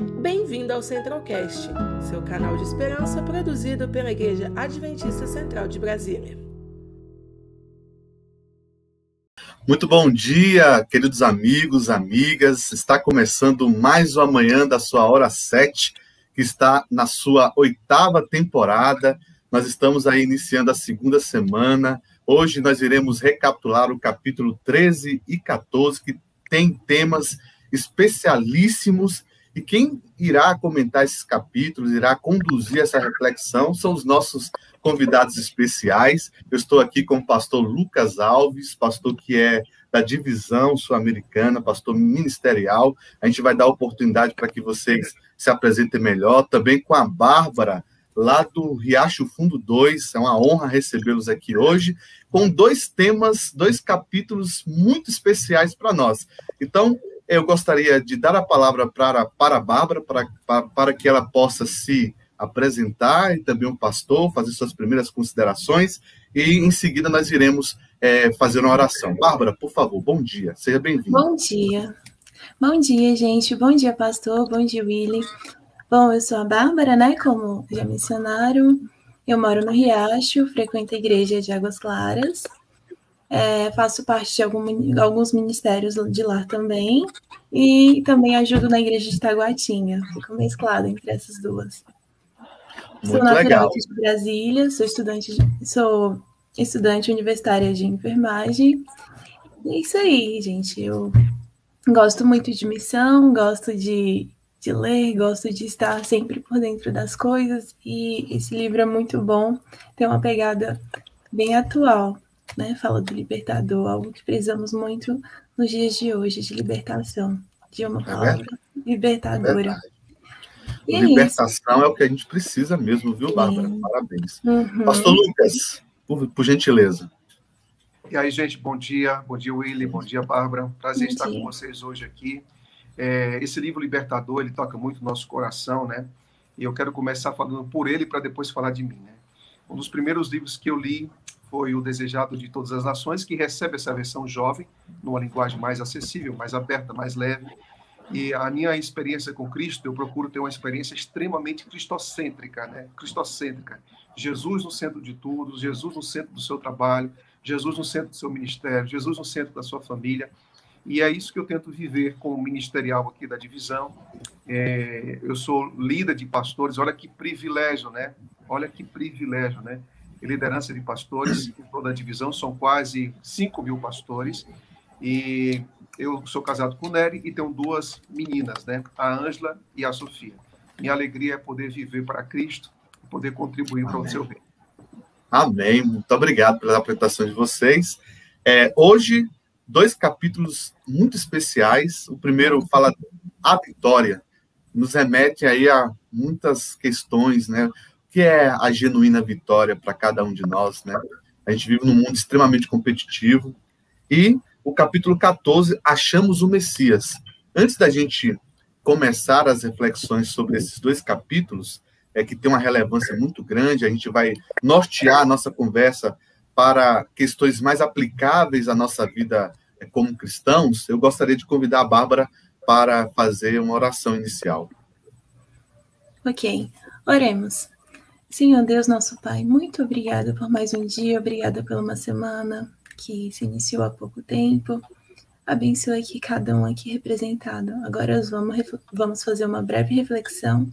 Bem-vindo ao Centralcast, seu canal de esperança produzido pela Igreja Adventista Central de Brasília. Muito bom dia, queridos amigos, amigas. Está começando mais uma manhã da sua hora 7, que está na sua oitava temporada. Nós estamos aí iniciando a segunda semana. Hoje nós iremos recapitular o capítulo 13 e 14, que tem temas especialíssimos e quem irá comentar esses capítulos, irá conduzir essa reflexão, são os nossos convidados especiais. Eu estou aqui com o pastor Lucas Alves, pastor que é da divisão sul-americana, pastor ministerial. A gente vai dar oportunidade para que vocês se apresentem melhor. Também com a Bárbara, lá do Riacho Fundo 2. É uma honra recebê-los aqui hoje, com dois temas, dois capítulos muito especiais para nós. Então, eu gostaria de dar a palavra para, para a Bárbara, para, para, que ela possa se apresentar e também o pastor, fazer suas primeiras considerações, e em seguida nós iremos é, fazer uma oração. Bárbara, por favor, bom dia, seja bem-vinda. Bom dia. Bom dia, gente. Bom dia, pastor. Bom dia, Willy. Bom, eu sou a Bárbara, né? Como já mencionaram, eu moro no Riacho, frequento a igreja de Águas Claras. É, faço parte de algum, alguns ministérios de lá também. E também ajudo na igreja de Taguatinga. Fico mesclado entre essas duas. Muito sou legal. de Brasília, sou estudante, sou estudante universitária de enfermagem. E é isso aí, gente. Eu gosto muito de missão, gosto de, de ler, gosto de estar sempre por dentro das coisas. E esse livro é muito bom, tem uma pegada bem atual né? Fala do libertador, algo que precisamos muito nos dias de hoje, de libertação, de uma é palavra é libertadora. É é libertação é, é, o que a gente precisa mesmo, viu, Bárbara? Sim. Parabéns. Uhum. Pastor Lucas, por, por, gentileza. E aí, gente, bom dia. Bom dia, Willy. Bom dia, Bárbara. Prazer bom estar dia. com vocês hoje aqui. É, esse livro Libertador, ele toca muito no nosso coração, né? E eu quero começar falando por ele para depois falar de mim, né? Um dos primeiros livros que eu li foi o Desejado de Todas as Nações, que recebe essa versão jovem, numa linguagem mais acessível, mais aberta, mais leve. E a minha experiência com Cristo, eu procuro ter uma experiência extremamente cristocêntrica, né? Cristocêntrica. Jesus no centro de tudo, Jesus no centro do seu trabalho, Jesus no centro do seu ministério, Jesus no centro da sua família. E é isso que eu tento viver como ministerial aqui da divisão. É, eu sou líder de pastores, olha que privilégio, né? Olha que privilégio, né? E liderança de pastores em toda a divisão, são quase 5 mil pastores, e eu sou casado com Nery e tenho duas meninas, né? a Ângela e a Sofia. Minha alegria é poder viver para Cristo, poder contribuir Amém. para o seu bem. Amém. Muito obrigado pela apresentação de vocês. É, hoje, dois capítulos muito especiais. O primeiro fala a vitória, nos remete aí a muitas questões, né? Que é a genuína vitória para cada um de nós, né? A gente vive num mundo extremamente competitivo. E o capítulo 14, achamos o Messias. Antes da gente começar as reflexões sobre esses dois capítulos, é que tem uma relevância muito grande, a gente vai nortear a nossa conversa para questões mais aplicáveis à nossa vida é, como cristãos. Eu gostaria de convidar a Bárbara para fazer uma oração inicial. Ok, oremos. Senhor Deus, nosso Pai, muito obrigada por mais um dia, obrigada por uma semana que se iniciou há pouco tempo. Abençoe aqui cada um aqui representado. Agora vamos, vamos fazer uma breve reflexão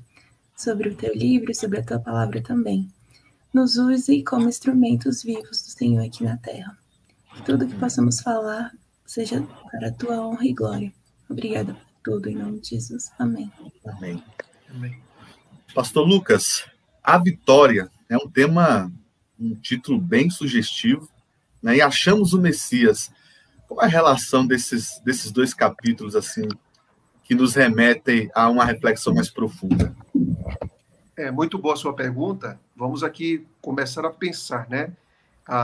sobre o teu livro, sobre a tua palavra também. Nos use como instrumentos vivos do Senhor aqui na terra. Que tudo que possamos falar seja para a tua honra e glória. Obrigada por tudo, em nome de Jesus. Amém. Amém. Amém. Pastor Lucas, a Vitória é um tema, um título bem sugestivo, né? E achamos o Messias. Qual é a relação desses, desses dois capítulos, assim, que nos remetem a uma reflexão mais profunda? É muito boa a sua pergunta. Vamos aqui começar a pensar, né?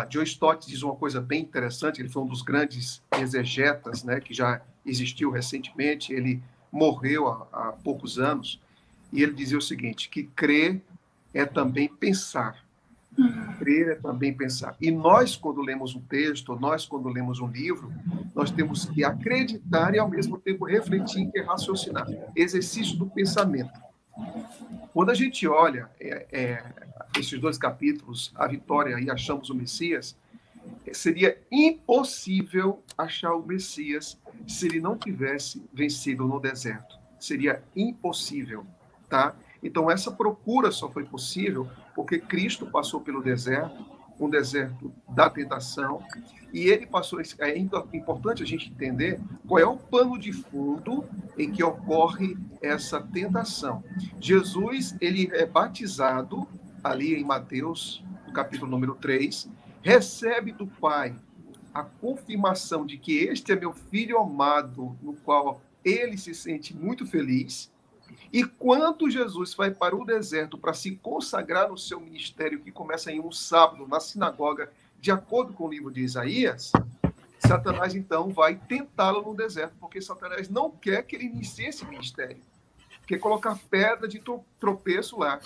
John Stott diz uma coisa bem interessante. Ele foi um dos grandes exegetas, né, que já existiu recentemente. Ele morreu há, há poucos anos e ele dizia o seguinte: que crer é também pensar. Crer é também pensar. E nós, quando lemos um texto, nós, quando lemos um livro, nós temos que acreditar e, ao mesmo tempo, refletir e raciocinar. Exercício do pensamento. Quando a gente olha é, é, esses dois capítulos, a vitória e achamos o Messias, seria impossível achar o Messias se ele não tivesse vencido no deserto. Seria impossível, tá? Então essa procura só foi possível porque Cristo passou pelo deserto, um deserto da tentação, e ele passou. É importante a gente entender qual é o pano de fundo em que ocorre essa tentação. Jesus ele é batizado ali em Mateus, no capítulo número 3, recebe do Pai a confirmação de que este é meu filho amado, no qual ele se sente muito feliz. E quando Jesus vai para o deserto para se consagrar no seu ministério, que começa em um sábado na sinagoga, de acordo com o livro de Isaías, Satanás então vai tentá-lo no deserto, porque Satanás não quer que ele inicie esse ministério, quer colocar pedra de tropeço lá.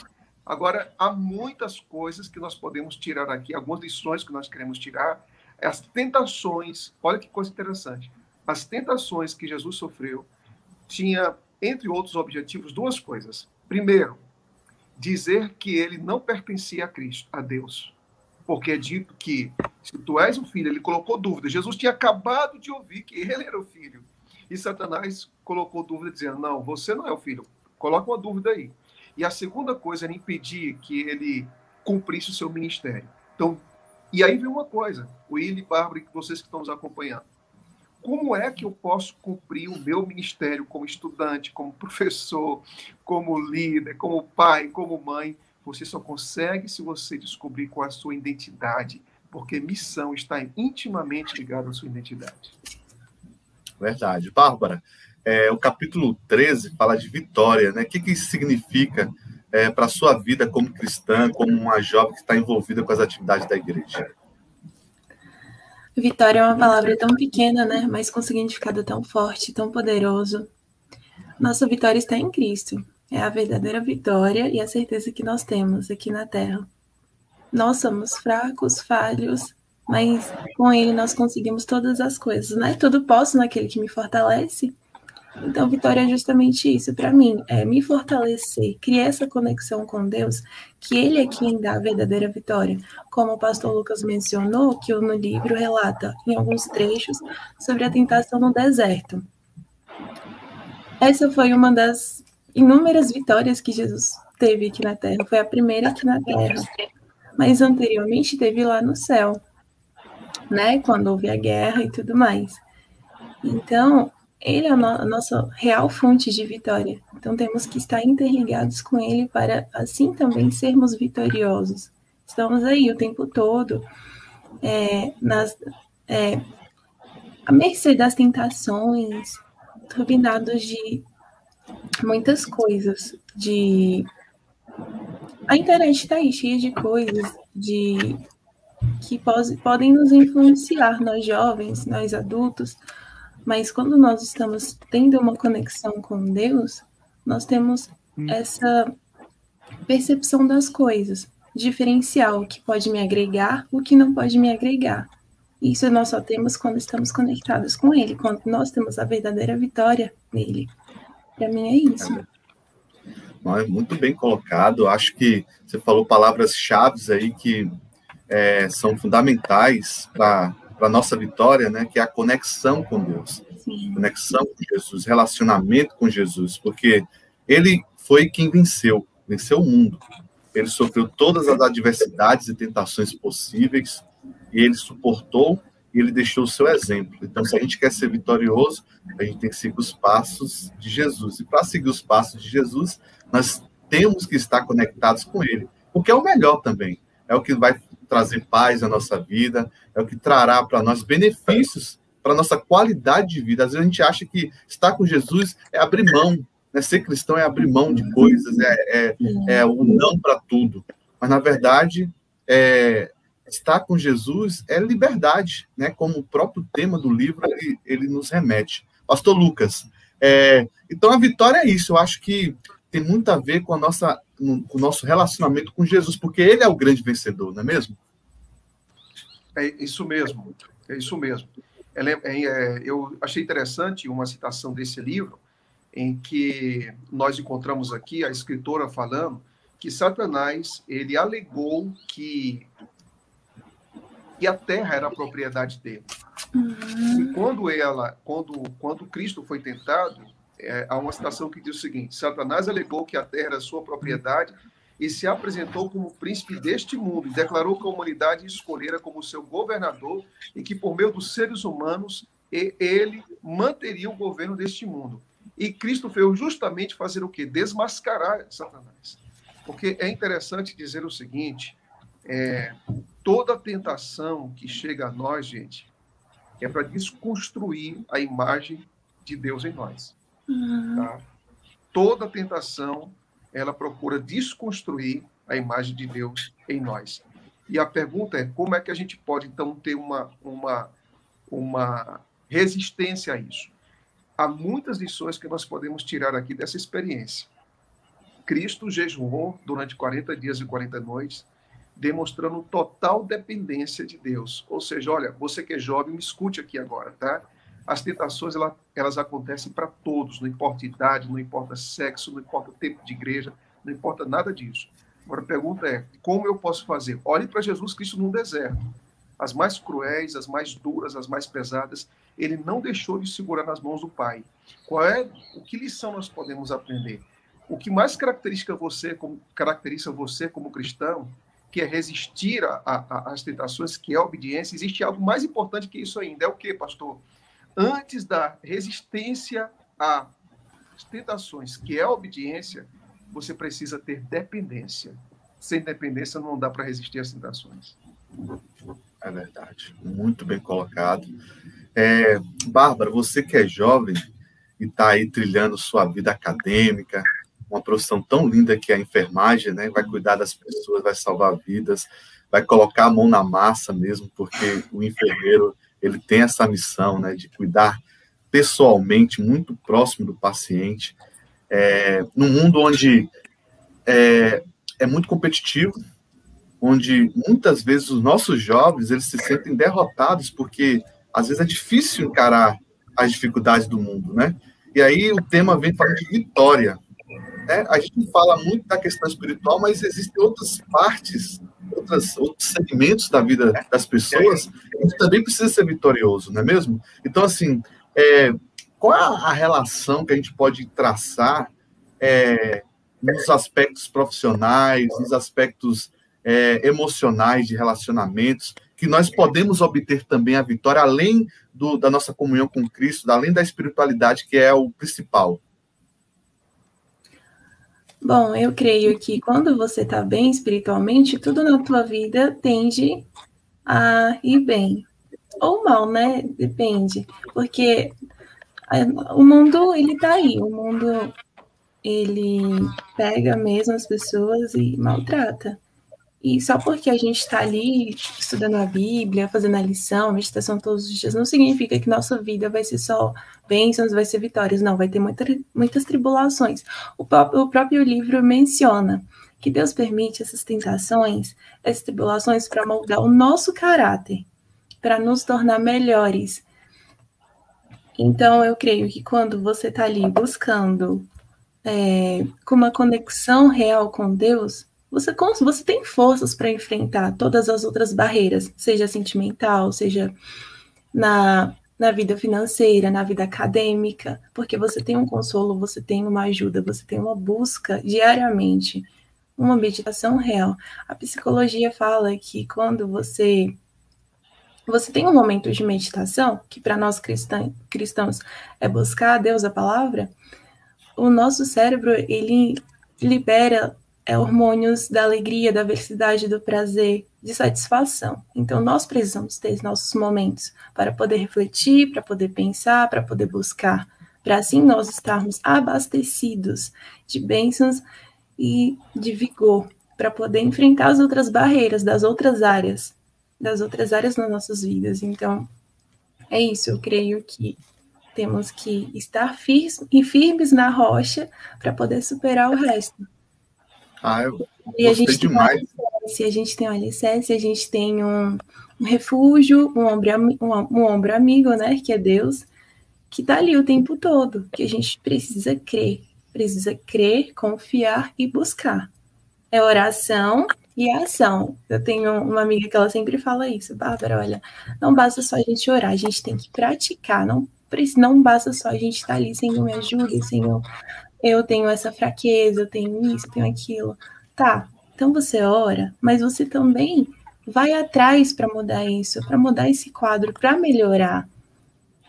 Agora, há muitas coisas que nós podemos tirar aqui, algumas lições que nós queremos tirar. As tentações, olha que coisa interessante. As tentações que Jesus sofreu tinha, entre outros objetivos, duas coisas. Primeiro, dizer que ele não pertencia a Cristo, a Deus. Porque é dito que, se tu és o filho, ele colocou dúvida. Jesus tinha acabado de ouvir que ele era o filho. E Satanás colocou dúvida, dizendo: Não, você não é o filho. Coloca uma dúvida aí. E a segunda coisa era impedir que ele cumprisse o seu ministério. Então, e aí vem uma coisa, o Willi, Bárbara vocês que estão nos acompanhando. Como é que eu posso cumprir o meu ministério como estudante, como professor, como líder, como pai, como mãe? Você só consegue se você descobrir qual é a sua identidade, porque missão está intimamente ligada à sua identidade. Verdade. Bárbara, é, o capítulo 13 fala de vitória, né? O que, que isso significa é, para a sua vida como cristã, como uma jovem que está envolvida com as atividades da igreja? Vitória é uma palavra tão pequena, né? Mas com significado tão forte, tão poderoso. Nossa vitória está em Cristo. É a verdadeira vitória e a certeza que nós temos aqui na Terra. Nós somos fracos, falhos, mas com Ele nós conseguimos todas as coisas, né? Tudo posso naquele que me fortalece. Então, vitória é justamente isso para mim, é me fortalecer, criar essa conexão com Deus, que Ele é quem dá a verdadeira vitória. Como o pastor Lucas mencionou, que no livro relata em alguns trechos sobre a tentação no deserto. Essa foi uma das inúmeras vitórias que Jesus teve aqui na Terra, foi a primeira aqui na Terra. Mas anteriormente teve lá no céu, né? Quando houve a guerra e tudo mais. Então, ele é a, no a nossa real fonte de vitória. Então temos que estar interligados com ele para assim também sermos vitoriosos. Estamos aí o tempo todo é, nas, é, à mercê das tentações, turbinados de muitas coisas, de a internet está aí cheia de coisas de que pode, podem nos influenciar, nós jovens, nós adultos, mas quando nós estamos tendo uma conexão com Deus, nós temos hum. essa percepção das coisas, diferencial, o que pode me agregar, o que não pode me agregar. Isso nós só temos quando estamos conectados com Ele, quando nós temos a verdadeira vitória nele. Para mim é isso. É muito bem colocado. Acho que você falou palavras-chave aí que é, são fundamentais para para nossa vitória, né, que é a conexão com Deus, Sim. conexão com Jesus, relacionamento com Jesus, porque ele foi quem venceu, venceu o mundo. Ele sofreu todas as adversidades e tentações possíveis e ele suportou e ele deixou o seu exemplo. Então, se a gente quer ser vitorioso, a gente tem que seguir os passos de Jesus. E para seguir os passos de Jesus, nós temos que estar conectados com ele, porque é o melhor também. É o que vai trazer paz à nossa vida, é o que trará para nós benefícios para nossa qualidade de vida. Às vezes a gente acha que estar com Jesus é abrir mão, né? ser cristão é abrir mão de coisas, é, é, é o não para tudo. Mas, na verdade, é, estar com Jesus é liberdade, né? como o próprio tema do livro ele, ele nos remete. Pastor Lucas, é, então a vitória é isso, eu acho que tem muito a ver com a nossa no, o nosso relacionamento com Jesus, porque ele é o grande vencedor, não é mesmo? É isso mesmo, é isso mesmo. É, é, eu achei interessante uma citação desse livro, em que nós encontramos aqui a escritora falando que Satanás ele alegou que, que a terra era a propriedade dele. Uhum. E quando ela, quando, quando Cristo foi tentado, é, há uma citação que diz o seguinte: Satanás alegou que a terra era sua propriedade e se apresentou como príncipe deste mundo e declarou que a humanidade escolhera como seu governador e que por meio dos seres humanos ele manteria o governo deste mundo. E Cristo veio justamente fazer o quê? Desmascarar Satanás. Porque é interessante dizer o seguinte: é, toda tentação que chega a nós, gente, é para desconstruir a imagem de Deus em nós. Uhum. Tá? Toda tentação ela procura desconstruir a imagem de Deus em nós. E a pergunta é como é que a gente pode então ter uma uma uma resistência a isso? Há muitas lições que nós podemos tirar aqui dessa experiência. Cristo jejuou durante 40 dias e 40 noites, demonstrando total dependência de Deus. Ou seja, olha, você que é jovem, me escute aqui agora, tá? As tentações elas, elas acontecem para todos, não importa idade, não importa sexo, não importa tempo de igreja, não importa nada disso. Agora a pergunta é: como eu posso fazer? Olhe para Jesus Cristo no deserto. As mais cruéis, as mais duras, as mais pesadas, ele não deixou de segurar nas mãos do Pai. Qual é o que lição nós podemos aprender? O que mais caracteriza você como caracteriza você como cristão, que é resistir às tentações, que é a obediência, existe algo mais importante que isso ainda. É o que, pastor? Antes da resistência às tentações, que é a obediência, você precisa ter dependência. Sem dependência não dá para resistir às tentações. É verdade, muito bem colocado. É, Bárbara, você que é jovem e está aí trilhando sua vida acadêmica, uma profissão tão linda que é a enfermagem, né? Vai cuidar das pessoas, vai salvar vidas, vai colocar a mão na massa mesmo, porque o enfermeiro ele tem essa missão né, de cuidar pessoalmente, muito próximo do paciente, é, num mundo onde é, é muito competitivo, onde muitas vezes os nossos jovens eles se sentem derrotados porque às vezes é difícil encarar as dificuldades do mundo, né? E aí o tema vem falando de vitória. Né? A gente fala muito da questão espiritual, mas existem outras partes outras, outros segmentos da vida das pessoas, também precisa ser vitorioso, não é mesmo? Então, assim, é, qual é a relação que a gente pode traçar é, nos aspectos profissionais, nos aspectos é, emocionais de relacionamentos, que nós podemos obter também a vitória, além do, da nossa comunhão com Cristo, além da espiritualidade, que é o principal? Bom, eu creio que quando você está bem espiritualmente, tudo na tua vida tende a ir bem. Ou mal, né? Depende. Porque o mundo, ele tá aí. O mundo, ele pega mesmo as pessoas e maltrata. E só porque a gente está ali estudando a Bíblia, fazendo a lição, meditação todos os dias, não significa que nossa vida vai ser só bênçãos, vai ser vitórias. Não, vai ter muita, muitas tribulações. O, próprio, o próprio livro menciona que Deus permite essas tentações, essas tribulações para moldar o nosso caráter, para nos tornar melhores. Então, eu creio que quando você está ali buscando é, com uma conexão real com Deus, você, você tem forças para enfrentar todas as outras barreiras, seja sentimental, seja na, na vida financeira, na vida acadêmica, porque você tem um consolo, você tem uma ajuda, você tem uma busca diariamente, uma meditação real. A psicologia fala que quando você você tem um momento de meditação, que para nós cristãos, cristãos é buscar a Deus, a palavra, o nosso cérebro ele libera é, hormônios da alegria, da felicidade, do prazer, de satisfação. Então, nós precisamos ter nossos momentos para poder refletir, para poder pensar, para poder buscar, para assim nós estarmos abastecidos de bênçãos e de vigor, para poder enfrentar as outras barreiras das outras áreas, das outras áreas nas nossas vidas. Então, é isso, eu creio que temos que estar firmes, firmes na rocha para poder superar o resto. Ah, eu e a gente demais. Tem um alicerce, a gente tem um alicerce, a gente tem um, um refúgio, um ombro, um, um ombro amigo, né? Que é Deus, que está ali o tempo todo, que a gente precisa crer, precisa crer, confiar e buscar. É oração e ação. Eu tenho uma amiga que ela sempre fala isso, Bárbara, olha, não basta só a gente orar, a gente tem que praticar, não, não basta só a gente estar tá ali, Senhor, me ajuda, Senhor, eu tenho essa fraqueza, eu tenho isso, tenho aquilo. Tá, então você ora, mas você também vai atrás para mudar isso, para mudar esse quadro, para melhorar.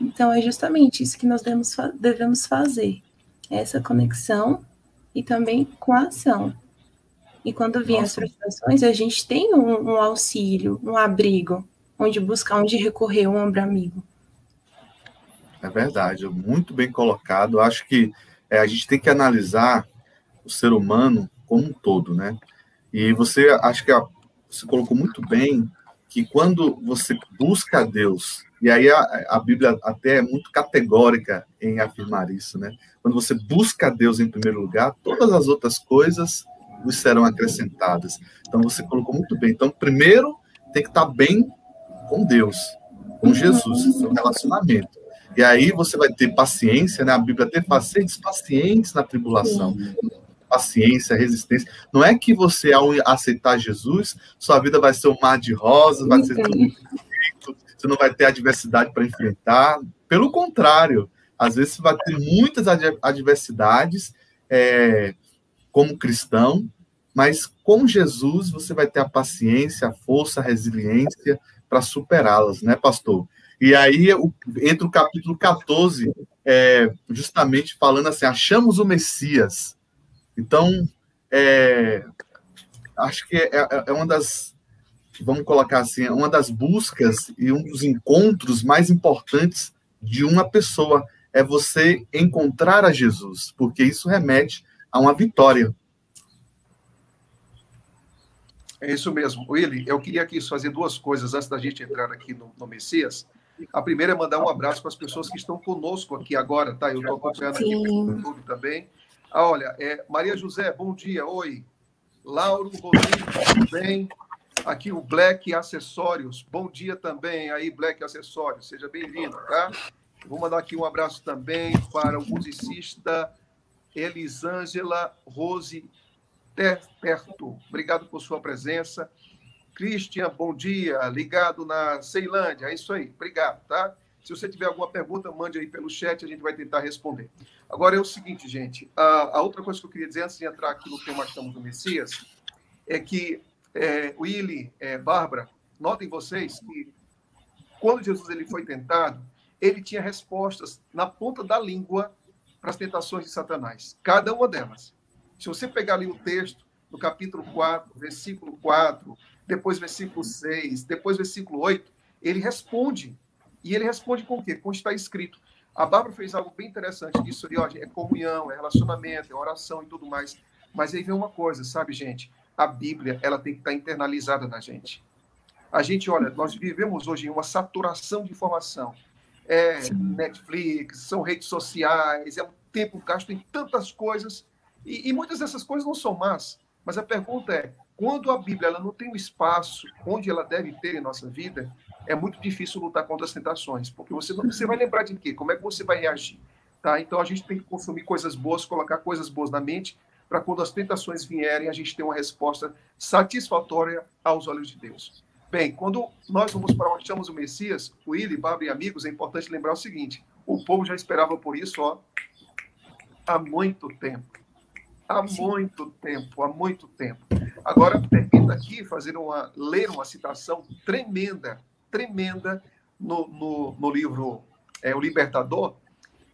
Então é justamente isso que nós devemos, devemos fazer, essa conexão e também com a ação. E quando vêm as frustrações, a gente tem um, um, auxílio, um abrigo, onde buscar, onde recorrer, um ombro amigo. É verdade, muito bem colocado. Acho que é, a gente tem que analisar o ser humano como um todo, né? E você, acho que você colocou muito bem que quando você busca a Deus, e aí a, a, Bíblia até é muito categórica em afirmar isso, né? Quando você busca a Deus em primeiro lugar, todas as outras coisas nos serão acrescentadas. Então você colocou muito bem. Então, primeiro tem que estar bem com Deus, com Jesus, seu relacionamento. E aí você vai ter paciência, né? A Bíblia fala, seres pacientes na tribulação. Paciência, resistência. Não é que você, ao aceitar Jesus, sua vida vai ser um mar de rosas, vai ser tudo perfeito, você não vai ter adversidade para enfrentar. Pelo contrário, às vezes você vai ter muitas adversidades é, como cristão, mas com Jesus você vai ter a paciência, a força, a resiliência para superá-las, né, pastor? E aí entra o capítulo 14, é, justamente falando assim: achamos o Messias. Então, é, acho que é, é, é uma das, vamos colocar assim, é uma das buscas e um dos encontros mais importantes de uma pessoa é você encontrar a Jesus, porque isso remete a uma vitória. É isso mesmo. Willy, eu queria aqui fazer duas coisas antes da gente entrar aqui no, no Messias. A primeira é mandar um abraço para as pessoas que estão conosco aqui agora, tá? Eu estou acompanhando Sim. aqui pelo YouTube também. Ah, olha, é, Maria José, bom dia, oi. Lauro Rodrigues, tudo bem? Aqui o Black Acessórios, bom dia também aí, Black Acessórios, seja bem-vindo, tá? Vou mandar aqui um abraço também para o musicista Elisângela Rose Terto. Obrigado por sua presença. Christian, bom dia, ligado na Ceilândia, é isso aí, obrigado, tá? Se você tiver alguma pergunta, mande aí pelo chat, a gente vai tentar responder. Agora é o seguinte, gente, a, a outra coisa que eu queria dizer antes de entrar aqui no tema estamos do Messias, é que é, Willy, é, Bárbara, notem vocês que quando Jesus ele foi tentado, ele tinha respostas na ponta da língua para as tentações de Satanás, cada uma delas. Se você pegar ali o texto, no capítulo 4, versículo 4, depois versículo 6, depois versículo 8, ele responde. E ele responde com o quê? Com o que está escrito. A Bárbara fez algo bem interessante disso ali, ó, é comunhão, é relacionamento, é oração e tudo mais. Mas aí vem uma coisa, sabe, gente? A Bíblia, ela tem que estar internalizada na gente. A gente, olha, nós vivemos hoje em uma saturação de informação. É Sim. Netflix, são redes sociais, é um tempo gasto em tantas coisas. E, e muitas dessas coisas não são más. Mas a pergunta é: quando a Bíblia ela não tem o um espaço onde ela deve ter em nossa vida, é muito difícil lutar contra as tentações, porque você não, você vai lembrar de quê? Como é que você vai reagir? Tá? Então a gente tem que consumir coisas boas, colocar coisas boas na mente, para quando as tentações vierem, a gente ter uma resposta satisfatória aos olhos de Deus. Bem, quando nós vamos para onde chamamos o Messias, o Willi, Bárbara e amigos, é importante lembrar o seguinte: o povo já esperava por isso ó, há muito tempo. Há muito tempo, há muito tempo. Agora, permita aqui fazer uma, ler uma citação tremenda, tremenda no, no, no livro é, O Libertador,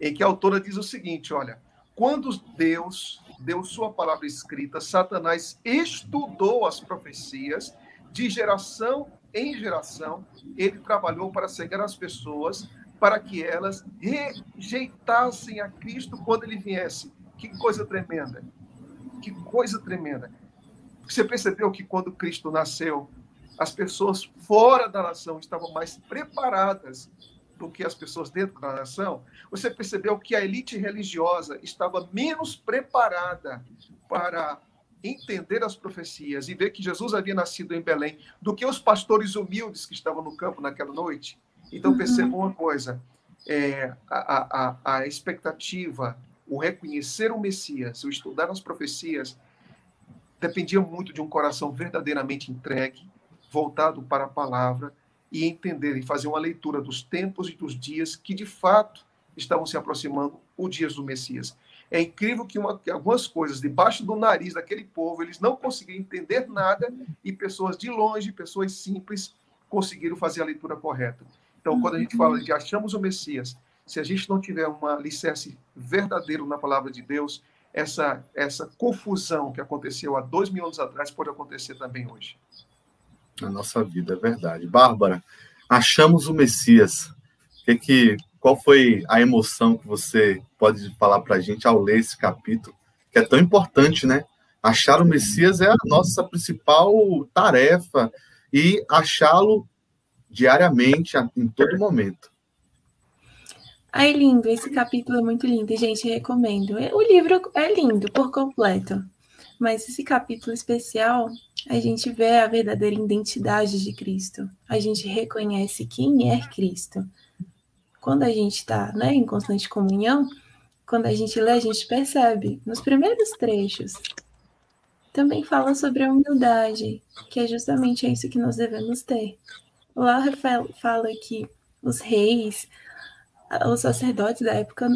em que a autora diz o seguinte: olha, quando Deus deu sua palavra escrita, Satanás estudou as profecias de geração em geração, ele trabalhou para cegar as pessoas, para que elas rejeitassem a Cristo quando ele viesse. Que coisa tremenda! Que coisa tremenda. Você percebeu que quando Cristo nasceu, as pessoas fora da nação estavam mais preparadas do que as pessoas dentro da nação? Você percebeu que a elite religiosa estava menos preparada para entender as profecias e ver que Jesus havia nascido em Belém do que os pastores humildes que estavam no campo naquela noite. Então, uhum. perceba uma coisa: é, a, a, a expectativa, o reconhecer o Messias, o estudar as profecias, dependia muito de um coração verdadeiramente entregue, voltado para a palavra e entender e fazer uma leitura dos tempos e dos dias que de fato estavam se aproximando os dias do Messias. É incrível que, uma, que, algumas coisas debaixo do nariz daquele povo eles não conseguiam entender nada e pessoas de longe, pessoas simples, conseguiram fazer a leitura correta. Então, quando a gente fala de achamos o Messias, se a gente não tiver uma alicerce verdadeiro na palavra de Deus, essa, essa confusão que aconteceu há dois mil anos atrás pode acontecer também hoje. Na nossa vida, é verdade. Bárbara, achamos o Messias. Que que, qual foi a emoção que você pode falar para a gente ao ler esse capítulo, que é tão importante, né? Achar o Messias é a nossa principal tarefa e achá-lo diariamente, em todo momento. Ai, lindo, esse capítulo é muito lindo, gente, recomendo. O livro é lindo por completo, mas esse capítulo especial, a gente vê a verdadeira identidade de Cristo. A gente reconhece quem é Cristo. Quando a gente está né, em constante comunhão, quando a gente lê, a gente percebe, nos primeiros trechos, também fala sobre a humildade, que é justamente isso que nós devemos ter. Lá fala que os reis, os sacerdotes da época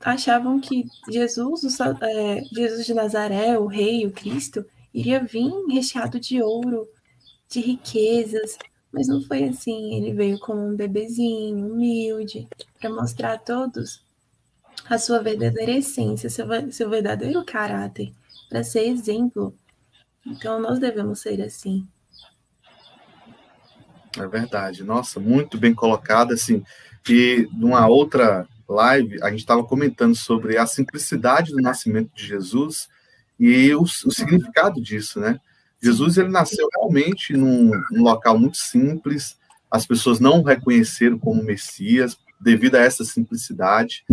achavam que Jesus, o, é, Jesus de Nazaré, o rei, o Cristo, iria vir recheado de ouro, de riquezas, mas não foi assim. Ele veio como um bebezinho, humilde, para mostrar a todos a sua verdadeira essência, seu, seu verdadeiro caráter, para ser exemplo. Então, nós devemos ser assim. É verdade. Nossa, muito bem colocado, assim. E numa outra live, a gente estava comentando sobre a simplicidade do nascimento de Jesus e o, o, significado disso, né? Jesus, ele nasceu realmente num, num local muito simples, as pessoas não o reconheceram como Messias devido a essa simplicidade,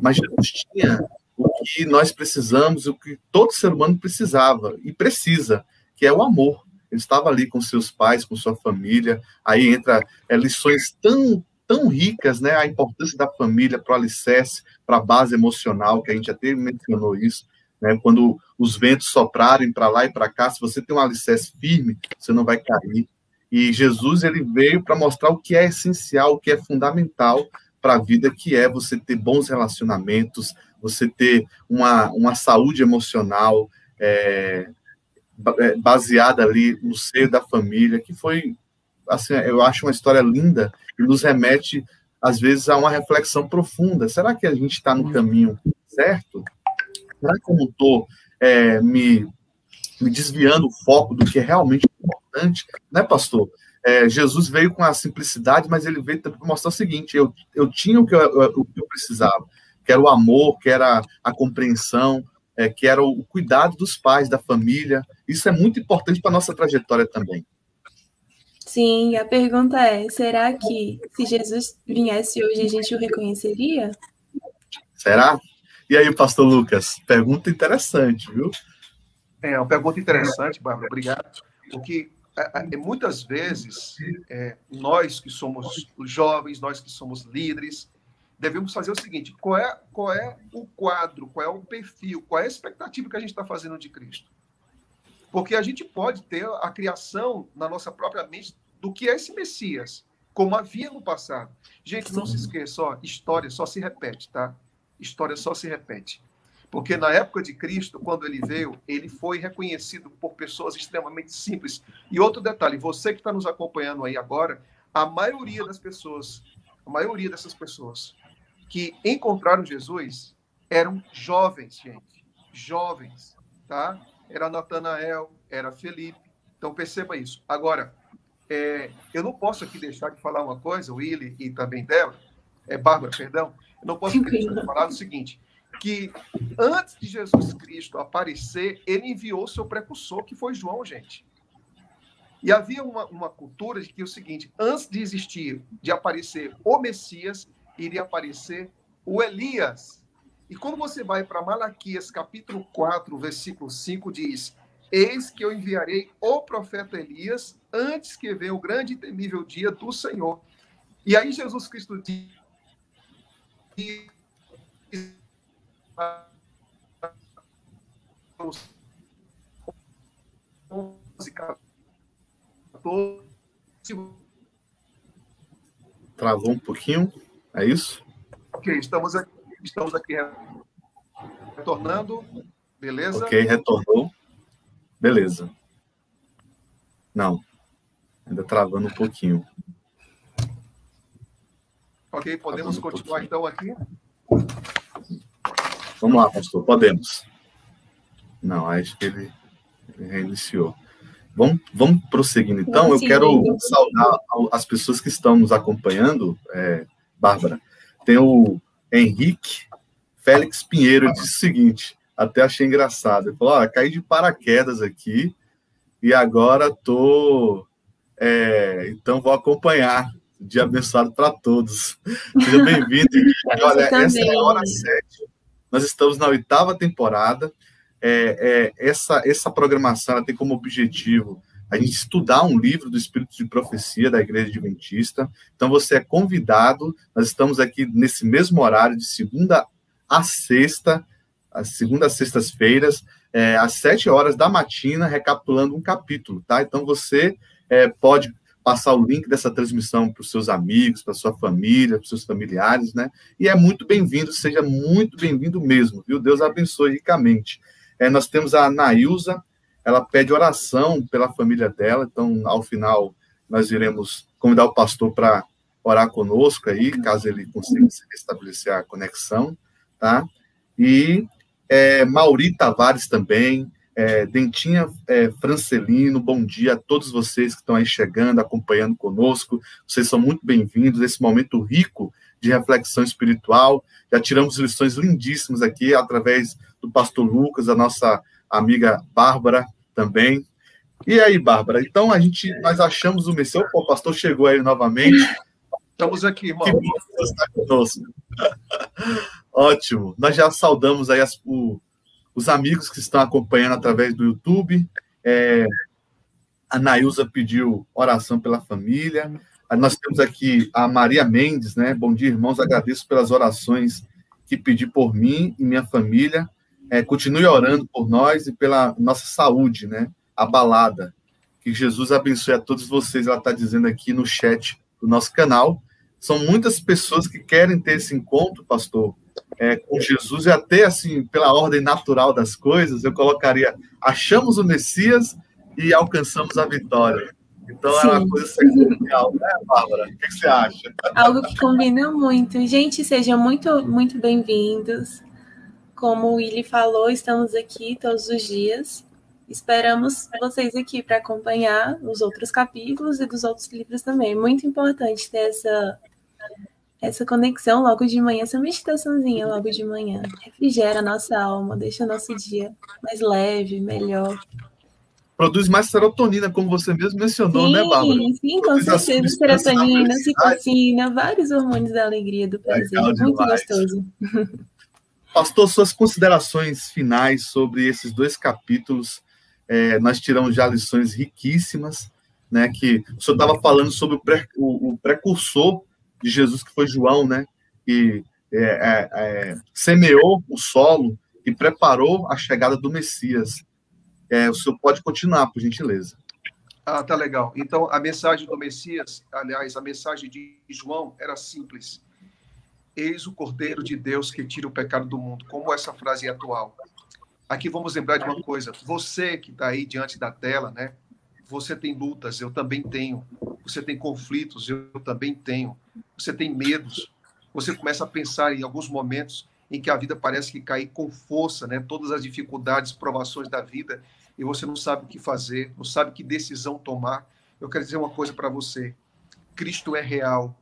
mas Jesus tinha o que nós precisamos, o que todo ser humano precisava e precisa, que é o amor. Ele estava ali com seus pais, com sua família. Aí entra é, lições tão tão ricas, né? A importância da família para o alicerce, para a base emocional, que a gente até mencionou isso, né? Quando os ventos soprarem para lá e para cá, se você tem um alicerce firme, você não vai cair. E Jesus ele veio para mostrar o que é essencial, o que é fundamental para a vida, que é você ter bons relacionamentos, você ter uma, uma saúde emocional, é, baseada ali no seio da família, que foi, assim, eu acho uma história linda e nos remete, às vezes, a uma reflexão profunda. Será que a gente está no caminho certo? Será que eu estou é, me, me desviando o foco do que é realmente importante? Né, pastor? É, Jesus veio com a simplicidade, mas ele veio para mostrar o seguinte: eu, eu tinha o que eu, o que eu precisava, que era o amor, que era a compreensão, é, que era o cuidado dos pais, da família. Isso é muito importante para a nossa trajetória também. Sim, a pergunta é: será que se Jesus viesse hoje a gente o reconheceria? Será? E aí, pastor Lucas? Pergunta interessante, viu? É, uma pergunta interessante, Bárbara, obrigado. Porque é, é, muitas vezes é, nós que somos jovens, nós que somos líderes, devemos fazer o seguinte: qual é, qual é o quadro, qual é o perfil, qual é a expectativa que a gente está fazendo de Cristo? Porque a gente pode ter a criação na nossa própria mente do que é esse Messias, como havia no passado. Gente, não se esqueça, ó, história só se repete, tá? História só se repete. Porque na época de Cristo, quando ele veio, ele foi reconhecido por pessoas extremamente simples. E outro detalhe, você que está nos acompanhando aí agora, a maioria das pessoas, a maioria dessas pessoas que encontraram Jesus eram jovens, gente. Jovens, tá? Era Natanael, era Felipe. Então perceba isso. Agora, é, eu não posso aqui deixar de falar uma coisa, Willy e também Débora, é, Bárbara, perdão, eu não posso deixar de falar o seguinte, que antes de Jesus Cristo aparecer, ele enviou seu precursor, que foi João, gente. E havia uma, uma cultura de que o seguinte, antes de existir, de aparecer o Messias, iria aparecer o Elias. E quando você vai para Malaquias capítulo 4, versículo 5, diz: Eis que eu enviarei o profeta Elias antes que venha o grande e temível dia do Senhor. E aí Jesus Cristo diz Travou um pouquinho, é isso? Ok, estamos aqui, estamos aqui retornando, beleza? Ok, retornou. Beleza. Não. Ainda travando um pouquinho. Ok, podemos travando continuar um então aqui? Vamos lá, pastor, podemos. Não, acho que ele, ele reiniciou. Vamos, vamos prosseguindo então. Eu quero saudar as pessoas que estão nos acompanhando, é, Bárbara. Tem o Henrique Félix Pinheiro, disse o seguinte: até achei engraçado. Ele falou: ah, caí de paraquedas aqui e agora tô. É, então vou acompanhar. Dia abençoado para todos. Seja bem-vindo. Olha, essa é a hora sete. Nós estamos na oitava temporada. É, é, essa, essa programação tem como objetivo a gente estudar um livro do Espírito de Profecia da Igreja Adventista. Então você é convidado. Nós estamos aqui nesse mesmo horário, de segunda a sexta, às segundas sextas-feiras, é, às sete horas da matina, recapitulando um capítulo, tá? Então você é, pode passar o link dessa transmissão para os seus amigos, para sua família, para os seus familiares, né? E é muito bem-vindo, seja muito bem-vindo mesmo, viu? Deus abençoe ricamente. É, nós temos a Nailza, ela pede oração pela família dela, então ao final nós iremos convidar o pastor para orar conosco aí, caso ele consiga estabelecer a conexão tá? E é, Mauri Tavares também, é, Dentinha é, Francelino, bom dia a todos vocês que estão aí chegando, acompanhando conosco. Vocês são muito bem-vindos nesse momento rico de reflexão espiritual. Já tiramos lições lindíssimas aqui através do pastor Lucas, a nossa amiga Bárbara também. E aí, Bárbara? Então a gente, nós achamos o Messias. O pastor chegou aí novamente. Estamos aqui, irmão. Que bom que você está conosco. Ótimo. Nós já saudamos aí as, o, os amigos que estão acompanhando através do YouTube. É, a Nailza pediu oração pela família. Nós temos aqui a Maria Mendes, né? Bom dia, irmãos. Agradeço pelas orações que pedi por mim e minha família. É, continue orando por nós e pela nossa saúde, né? Abalada. Que Jesus abençoe a todos vocês. Ela está dizendo aqui no chat do nosso canal. São muitas pessoas que querem ter esse encontro, pastor, é, com Jesus, e até assim, pela ordem natural das coisas, eu colocaria: achamos o Messias e alcançamos a vitória. Então Sim. é uma coisa sequencial, né, Bárbara? O que você acha? Algo que combina muito. Gente, sejam muito, muito bem-vindos. Como o Willy falou, estamos aqui todos os dias. Esperamos vocês aqui para acompanhar os outros capítulos e dos outros livros também. Muito importante ter essa essa conexão logo de manhã, essa meditaçãozinha logo de manhã. Refrigera a nossa alma, deixa o nosso dia mais leve, melhor. Produz mais serotonina, como você mesmo mencionou, né, sim, né, Bárbara? Sim, com certeza. Serotonina, citocina, vários hormônios da alegria, do prazer. Legal Muito demais. gostoso. Pastor, suas considerações finais sobre esses dois capítulos. É, nós tiramos já lições riquíssimas, né? Que o senhor estava falando sobre o, pré, o, o precursor de Jesus, que foi João, né? Que é, é, é, semeou o solo e preparou a chegada do Messias. É, o senhor pode continuar, por gentileza. Ah, tá legal. Então, a mensagem do Messias, aliás, a mensagem de João era simples. Eis o Cordeiro de Deus que tira o pecado do mundo. Como essa frase é atual? Aqui vamos lembrar de uma coisa. Você que está aí diante da tela, né? Você tem lutas, eu também tenho. Você tem conflitos, eu também tenho. Você tem medos. Você começa a pensar em alguns momentos em que a vida parece que cai com força, né? Todas as dificuldades, provações da vida, e você não sabe o que fazer, não sabe que decisão tomar. Eu quero dizer uma coisa para você. Cristo é real.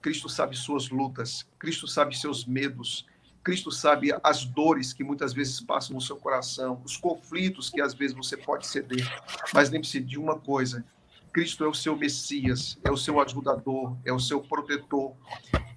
Cristo sabe suas lutas. Cristo sabe seus medos. Cristo sabe as dores que muitas vezes passam no seu coração, os conflitos que às vezes você pode ceder. Mas lembre-se de uma coisa: Cristo é o seu Messias, é o seu ajudador, é o seu protetor.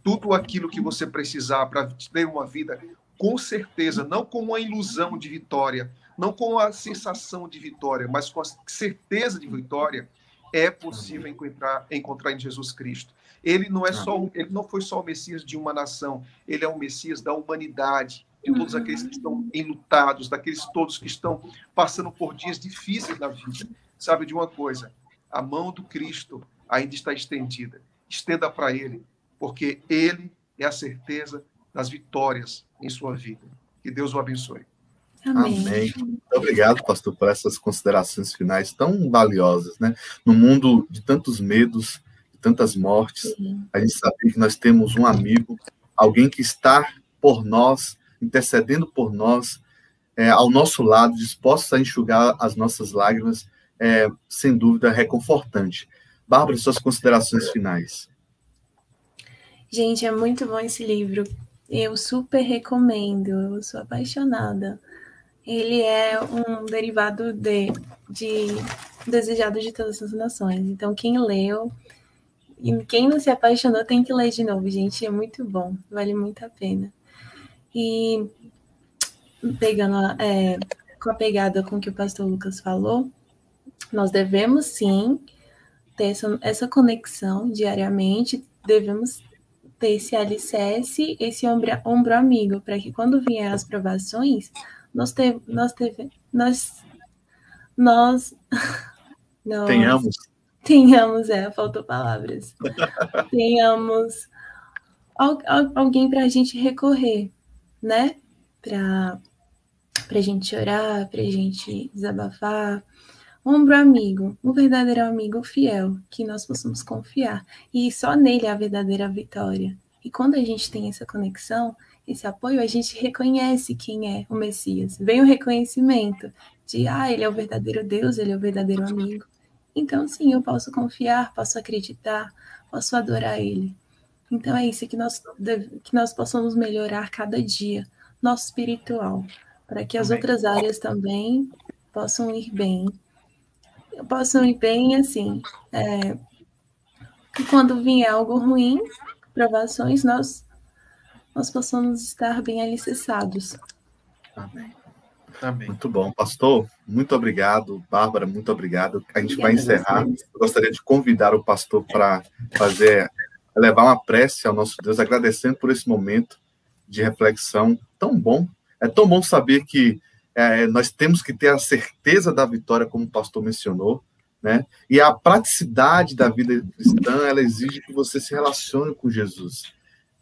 Tudo aquilo que você precisar para ter uma vida, com certeza, não com uma ilusão de vitória, não com a sensação de vitória, mas com a certeza de vitória, é possível encontrar, encontrar em Jesus Cristo. Ele não é só, ele não foi só o Messias de uma nação, ele é o Messias da humanidade, de todos aqueles que estão enlutados, daqueles todos que estão passando por dias difíceis da vida. Sabe de uma coisa? A mão do Cristo ainda está estendida. Estenda para ele, porque ele é a certeza das vitórias em sua vida. Que Deus o abençoe. Amém. Amém. Muito obrigado, pastor, por essas considerações finais tão valiosas, né? No mundo de tantos medos, de tantas mortes, Sim. a gente sabe que nós temos um amigo, alguém que está por nós, intercedendo por nós, é, ao nosso lado, disposto a enxugar as nossas lágrimas, é, sem dúvida, reconfortante. Bárbara, suas considerações finais. Gente, é muito bom esse livro. Eu super recomendo, eu sou apaixonada. Ele é um derivado de, de Desejado de Todas as Nações. Então, quem leu e quem não se apaixonou tem que ler de novo, gente. É muito bom, vale muito a pena. E pegando é, com a pegada com que o pastor Lucas falou, nós devemos sim ter essa, essa conexão diariamente, devemos ter esse alicerce, esse ombro, ombro amigo, para que quando vier as provações, nós teve, nós teve, nós, nós, nós tenhamos, tenhamos, é, faltou palavras, tenhamos alguém para a gente recorrer, né? Para para a gente chorar, para a gente desabafar. Ombro amigo, um verdadeiro amigo fiel, que nós possamos confiar. E só nele a verdadeira vitória. E quando a gente tem essa conexão, esse apoio, a gente reconhece quem é o Messias. Vem o reconhecimento de, ah, ele é o verdadeiro Deus, ele é o verdadeiro amigo. Então, sim, eu posso confiar, posso acreditar, posso adorar ele. Então, é isso que nós, que nós possamos melhorar cada dia, nosso espiritual, para que as outras áreas também possam ir bem. Possam ir bem, assim, é, que quando vier algo ruim, provações, nós nós possamos estar bem alicerçados. Amém. Amém. Muito bom. Pastor, muito obrigado. Bárbara, muito obrigado. A gente Obrigada vai encerrar. Eu gostaria de convidar o pastor para fazer, levar uma prece ao nosso Deus, agradecendo por esse momento de reflexão tão bom. É tão bom saber que é, nós temos que ter a certeza da vitória, como o pastor mencionou, né? E a praticidade da vida cristã, ela exige que você se relacione com Jesus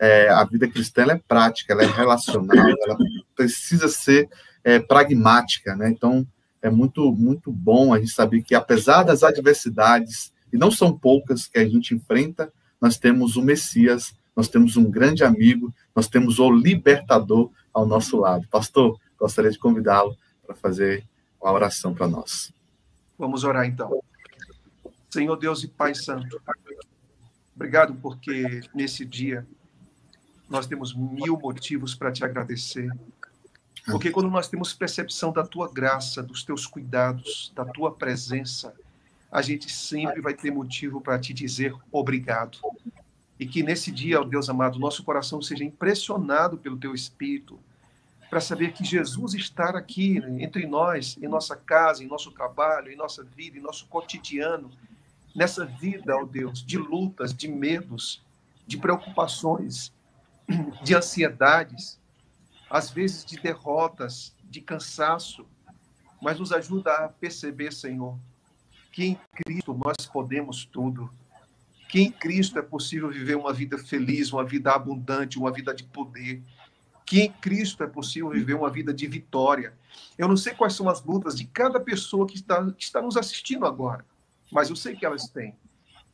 é, a vida cristã é prática, ela é relacional, ela precisa ser é, pragmática, né? Então, é muito, muito bom a gente saber que, apesar das adversidades, e não são poucas que a gente enfrenta, nós temos o Messias, nós temos um grande amigo, nós temos o libertador ao nosso lado. Pastor, gostaria de convidá-lo para fazer uma oração para nós. Vamos orar então. Senhor Deus e Pai Santo, obrigado porque nesse dia nós temos mil motivos para te agradecer. Porque quando nós temos percepção da tua graça, dos teus cuidados, da tua presença, a gente sempre vai ter motivo para te dizer obrigado. E que nesse dia, ó Deus amado, nosso coração seja impressionado pelo teu espírito, para saber que Jesus está aqui entre nós, em nossa casa, em nosso trabalho, em nossa vida, em nosso cotidiano, nessa vida, ó Deus, de lutas, de medos, de preocupações, de ansiedades, às vezes de derrotas, de cansaço, mas nos ajuda a perceber, Senhor, que em Cristo nós podemos tudo, que em Cristo é possível viver uma vida feliz, uma vida abundante, uma vida de poder, que em Cristo é possível viver uma vida de vitória. Eu não sei quais são as lutas de cada pessoa que está, que está nos assistindo agora, mas eu sei que elas têm,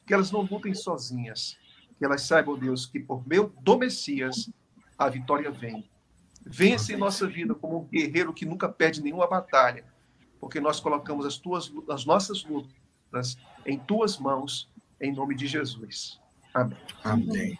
que elas não lutem sozinhas, que elas saibam, Deus, que por meio do Messias a vitória vem. Vence em nossa vida como um guerreiro que nunca perde nenhuma batalha, porque nós colocamos as, tuas, as nossas lutas em tuas mãos, em nome de Jesus. Amém. Amém.